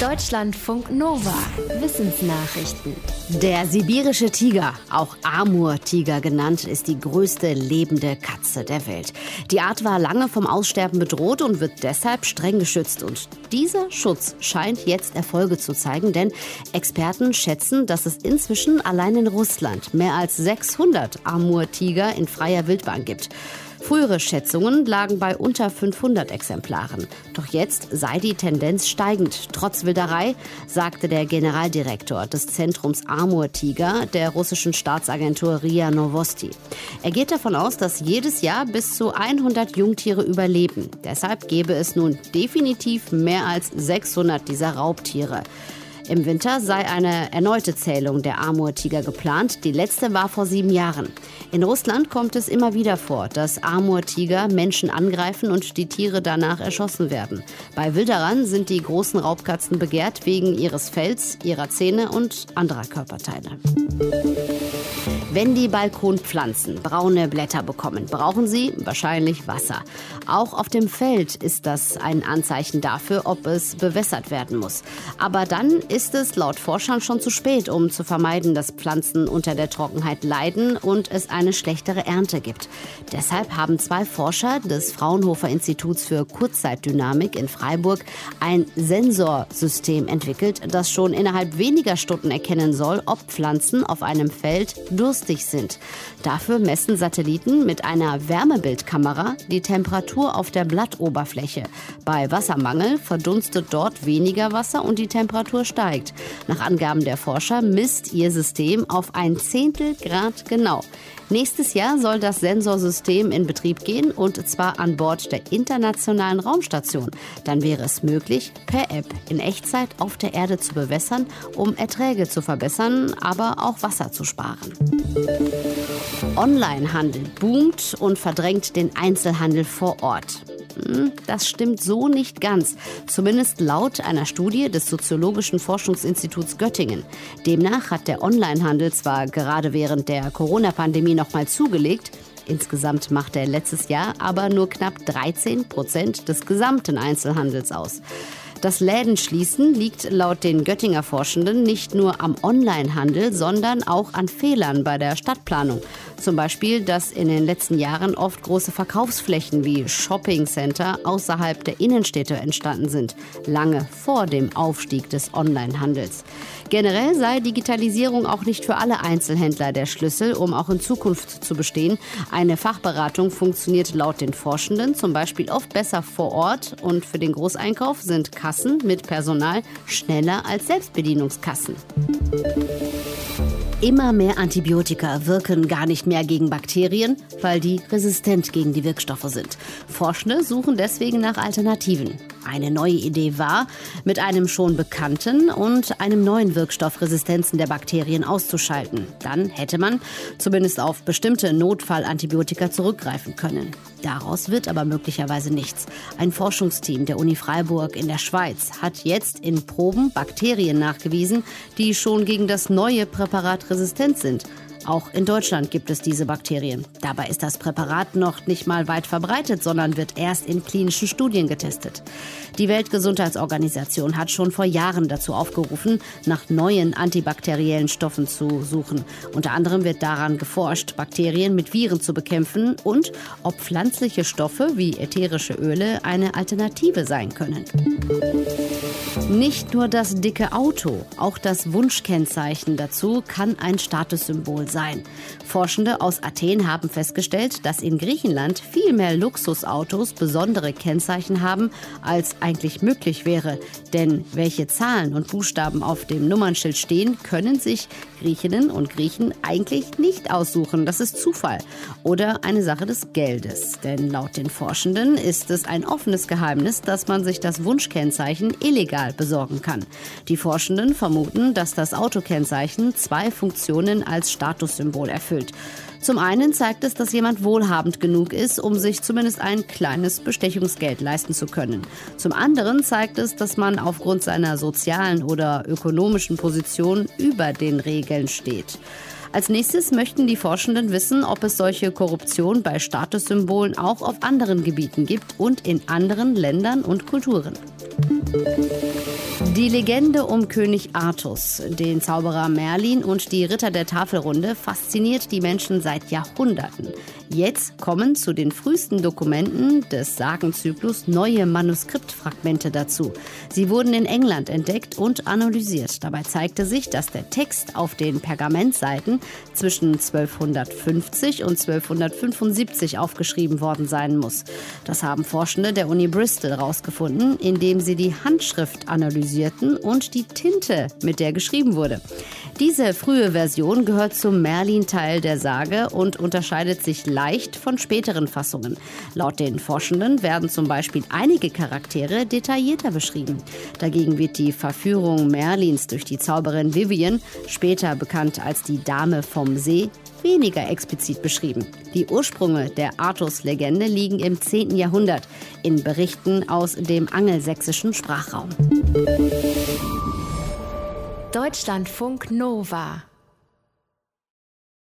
Deutschlandfunk Nova. Wissensnachrichten. Der sibirische Tiger, auch Amur-Tiger genannt, ist die größte lebende Katze der Welt. Die Art war lange vom Aussterben bedroht und wird deshalb streng geschützt. Und dieser Schutz scheint jetzt Erfolge zu zeigen, denn Experten schätzen, dass es inzwischen allein in Russland mehr als 600 Amur-Tiger in freier Wildbahn gibt. Frühere Schätzungen lagen bei unter 500 Exemplaren. Doch jetzt sei die Tendenz steigend. Trotz Wilderei, sagte der Generaldirektor des Zentrums Amur Tiger der russischen Staatsagentur RIA Novosti. Er geht davon aus, dass jedes Jahr bis zu 100 Jungtiere überleben. Deshalb gäbe es nun definitiv mehr als 600 dieser Raubtiere. Im Winter sei eine erneute Zählung der Amur-Tiger geplant. Die letzte war vor sieben Jahren. In Russland kommt es immer wieder vor, dass Amur-Tiger Menschen angreifen und die Tiere danach erschossen werden. Bei Wilderern sind die großen Raubkatzen begehrt wegen ihres Fells, ihrer Zähne und anderer Körperteile. Wenn die Balkonpflanzen braune Blätter bekommen, brauchen sie wahrscheinlich Wasser. Auch auf dem Feld ist das ein Anzeichen dafür, ob es bewässert werden muss. Aber dann ist es laut Forschern schon zu spät, um zu vermeiden, dass Pflanzen unter der Trockenheit leiden und es eine schlechtere Ernte gibt. Deshalb haben zwei Forscher des Fraunhofer Instituts für Kurzzeitdynamik in Freiburg ein Sensorsystem entwickelt, das schon innerhalb weniger Stunden erkennen soll, ob Pflanzen auf einem Feld Durst günstig sind. Dafür messen Satelliten mit einer Wärmebildkamera die Temperatur auf der Blattoberfläche. Bei Wassermangel verdunstet dort weniger Wasser und die Temperatur steigt. Nach Angaben der Forscher misst ihr System auf ein Zehntel Grad genau. Nächstes Jahr soll das Sensorsystem in Betrieb gehen und zwar an Bord der Internationalen Raumstation. Dann wäre es möglich, per App in Echtzeit auf der Erde zu bewässern, um Erträge zu verbessern, aber auch Wasser zu sparen. Onlinehandel boomt und verdrängt den Einzelhandel vor Ort. Hm, das stimmt so nicht ganz, zumindest laut einer Studie des Soziologischen Forschungsinstituts Göttingen. Demnach hat der Onlinehandel zwar gerade während der Corona-Pandemie nochmal zugelegt, Insgesamt machte er letztes Jahr aber nur knapp 13 Prozent des gesamten Einzelhandels aus. Das Lädenschließen liegt laut den Göttinger Forschenden nicht nur am Onlinehandel, sondern auch an Fehlern bei der Stadtplanung. Zum Beispiel, dass in den letzten Jahren oft große Verkaufsflächen wie Shoppingcenter außerhalb der Innenstädte entstanden sind, lange vor dem Aufstieg des Onlinehandels. Generell sei Digitalisierung auch nicht für alle Einzelhändler der Schlüssel, um auch in Zukunft zu bestehen. Eine Fachberatung funktioniert laut den Forschenden zum Beispiel oft besser vor Ort und für den Großeinkauf sind Kassen mit Personal schneller als Selbstbedienungskassen. Immer mehr Antibiotika wirken gar nicht mehr gegen Bakterien, weil die resistent gegen die Wirkstoffe sind. Forschende suchen deswegen nach Alternativen. Eine neue Idee war, mit einem schon bekannten und einem neuen Wirkstoff Resistenzen der Bakterien auszuschalten. Dann hätte man zumindest auf bestimmte Notfallantibiotika zurückgreifen können. Daraus wird aber möglicherweise nichts. Ein Forschungsteam der Uni Freiburg in der Schweiz hat jetzt in Proben Bakterien nachgewiesen, die schon gegen das neue Präparat resistent sind. Auch in Deutschland gibt es diese Bakterien. Dabei ist das Präparat noch nicht mal weit verbreitet, sondern wird erst in klinischen Studien getestet. Die Weltgesundheitsorganisation hat schon vor Jahren dazu aufgerufen, nach neuen antibakteriellen Stoffen zu suchen. Unter anderem wird daran geforscht, Bakterien mit Viren zu bekämpfen und ob pflanzliche Stoffe wie ätherische Öle eine Alternative sein können. Nicht nur das dicke Auto, auch das Wunschkennzeichen dazu kann ein Statussymbol sein. Forschende aus Athen haben festgestellt, dass in Griechenland viel mehr Luxusautos besondere Kennzeichen haben, als eigentlich möglich wäre. Denn welche Zahlen und Buchstaben auf dem Nummernschild stehen, können sich Griechinnen und Griechen eigentlich nicht aussuchen. Das ist Zufall oder eine Sache des Geldes. Denn laut den Forschenden ist es ein offenes Geheimnis, dass man sich das Wunschkennzeichen illegal besorgen kann. Die Forschenden vermuten, dass das Autokennzeichen zwei Funktionen als Statussymbol erfüllt. Zum einen zeigt es, dass jemand wohlhabend genug ist, um sich zumindest ein kleines Bestechungsgeld leisten zu können. Zum anderen zeigt es, dass man aufgrund seiner sozialen oder ökonomischen Position über den Regeln steht. Als nächstes möchten die Forschenden wissen, ob es solche Korruption bei Statussymbolen auch auf anderen Gebieten gibt und in anderen Ländern und Kulturen. Die Legende um König Artus, den Zauberer Merlin und die Ritter der Tafelrunde fasziniert die Menschen seit Jahrhunderten. Jetzt kommen zu den frühesten Dokumenten des Sagenzyklus neue Manuskriptfragmente dazu. Sie wurden in England entdeckt und analysiert. Dabei zeigte sich, dass der Text auf den Pergamentseiten zwischen 1250 und 1275 aufgeschrieben worden sein muss. Das haben Forschende der Uni Bristol herausgefunden, indem sie die Handschrift analysierten und die Tinte, mit der geschrieben wurde. Diese frühe Version gehört zum Merlin-Teil der Sage und unterscheidet sich leicht von späteren Fassungen. Laut den Forschenden werden zum Beispiel einige Charaktere detaillierter beschrieben. Dagegen wird die Verführung Merlins durch die Zauberin Vivian, später bekannt als die Dame vom See, weniger explizit beschrieben. Die Ursprünge der Artus-Legende liegen im 10. Jahrhundert in Berichten aus dem angelsächsischen Sprachraum. Deutschlandfunk Nova